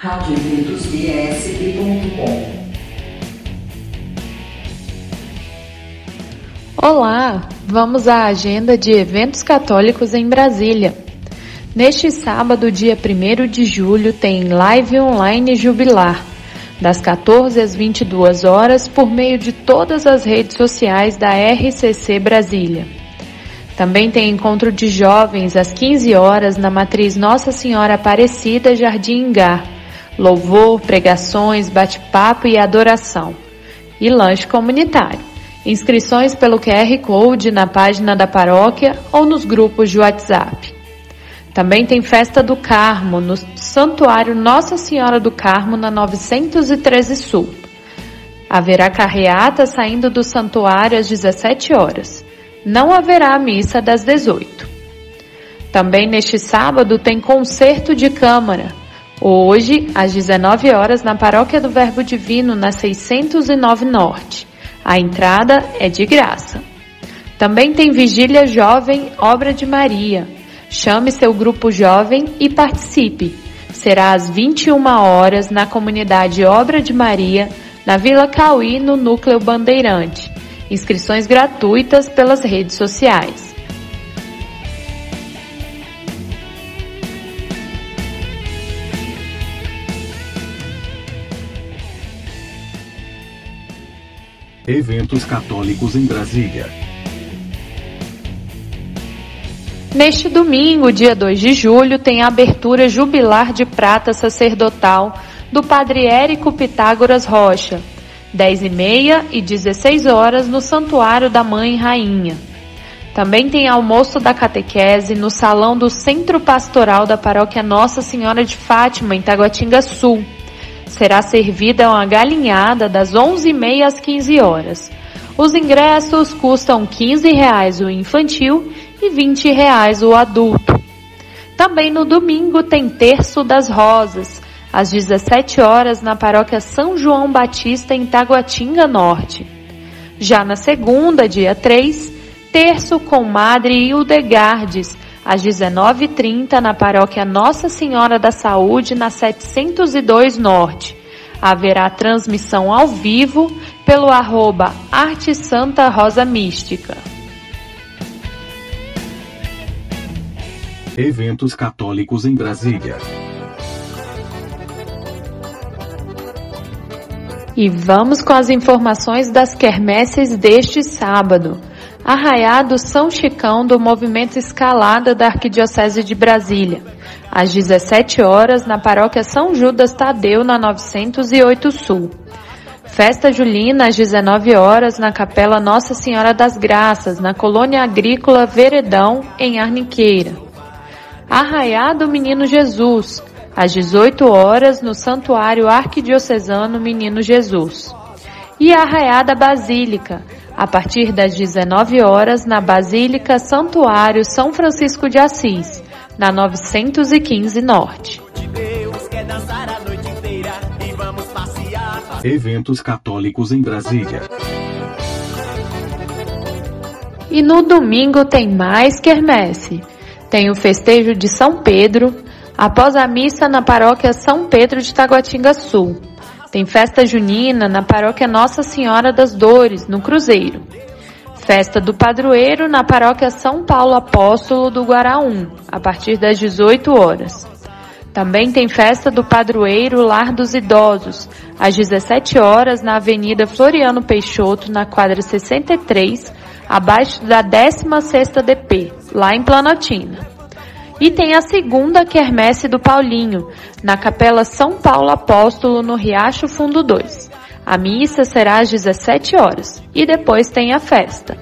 radioeventos.bsb.com Olá, vamos à agenda de eventos católicos em Brasília. Neste sábado, dia 1 de julho, tem live online jubilar, das 14 às 22 horas, por meio de todas as redes sociais da RCC Brasília. Também tem encontro de jovens às 15 horas na matriz Nossa Senhora Aparecida Jardim Engar. Louvor, pregações, bate-papo e adoração. E lanche comunitário. Inscrições pelo QR Code na página da paróquia ou nos grupos de WhatsApp. Também tem festa do Carmo no Santuário Nossa Senhora do Carmo na 913 Sul. Haverá carreata saindo do santuário às 17 horas. Não haverá missa das 18. Também neste sábado tem concerto de câmara. Hoje, às 19 horas, na Paróquia do Verbo Divino, na 609 Norte. A entrada é de graça. Também tem Vigília Jovem Obra de Maria. Chame seu grupo jovem e participe. Será às 21 horas na comunidade Obra de Maria, na Vila Cauí, no Núcleo Bandeirante. Inscrições gratuitas pelas redes sociais. Eventos católicos em Brasília. Neste domingo, dia 2 de julho, tem a abertura jubilar de prata sacerdotal do Padre Érico Pitágoras Rocha, 10 e meia e 16 horas no Santuário da Mãe Rainha. Também tem almoço da catequese no salão do Centro Pastoral da Paróquia Nossa Senhora de Fátima, em Taguatinga Sul será servida uma galinhada das 11h30 às 15 horas. Os ingressos custam 15 reais o infantil e 20 reais o adulto. Também no domingo tem Terço das Rosas, às 17 horas na paróquia São João Batista em Taguatinga Norte. Já na segunda, dia 3, Terço com Madre Hildegardes, às 19h30 na paróquia Nossa Senhora da Saúde, na 702 Norte. Haverá transmissão ao vivo pelo arroba Arte Santa Rosa Mística. Eventos católicos em Brasília. E vamos com as informações das quermesses deste sábado. Arraiado São Chicão do Movimento Escalada da Arquidiocese de Brasília, às 17 horas na Paróquia São Judas Tadeu, na 908 Sul. Festa Julina às 19 horas na Capela Nossa Senhora das Graças, na Colônia Agrícola Veredão, em Arniqueira. Arraiado Menino Jesus, às 18 horas no Santuário Arquidiocesano Menino Jesus. E Arraiada Basílica, a partir das 19 horas na Basílica Santuário São Francisco de Assis, na 915 Norte. Eventos católicos em Brasília. E no domingo tem mais quermesse. Tem o festejo de São Pedro, após a missa na paróquia São Pedro de Taguatinga Sul. Tem festa junina na paróquia Nossa Senhora das Dores, no Cruzeiro. Festa do Padroeiro na paróquia São Paulo Apóstolo do Guaraum, a partir das 18 horas. Também tem festa do Padroeiro Lar dos Idosos, às 17 horas na Avenida Floriano Peixoto, na quadra 63, abaixo da 16ª DP, lá em Planaltina. E tem a segunda quermesse do Paulinho, na Capela São Paulo Apóstolo, no Riacho Fundo 2. A missa será às 17 horas e depois tem a festa.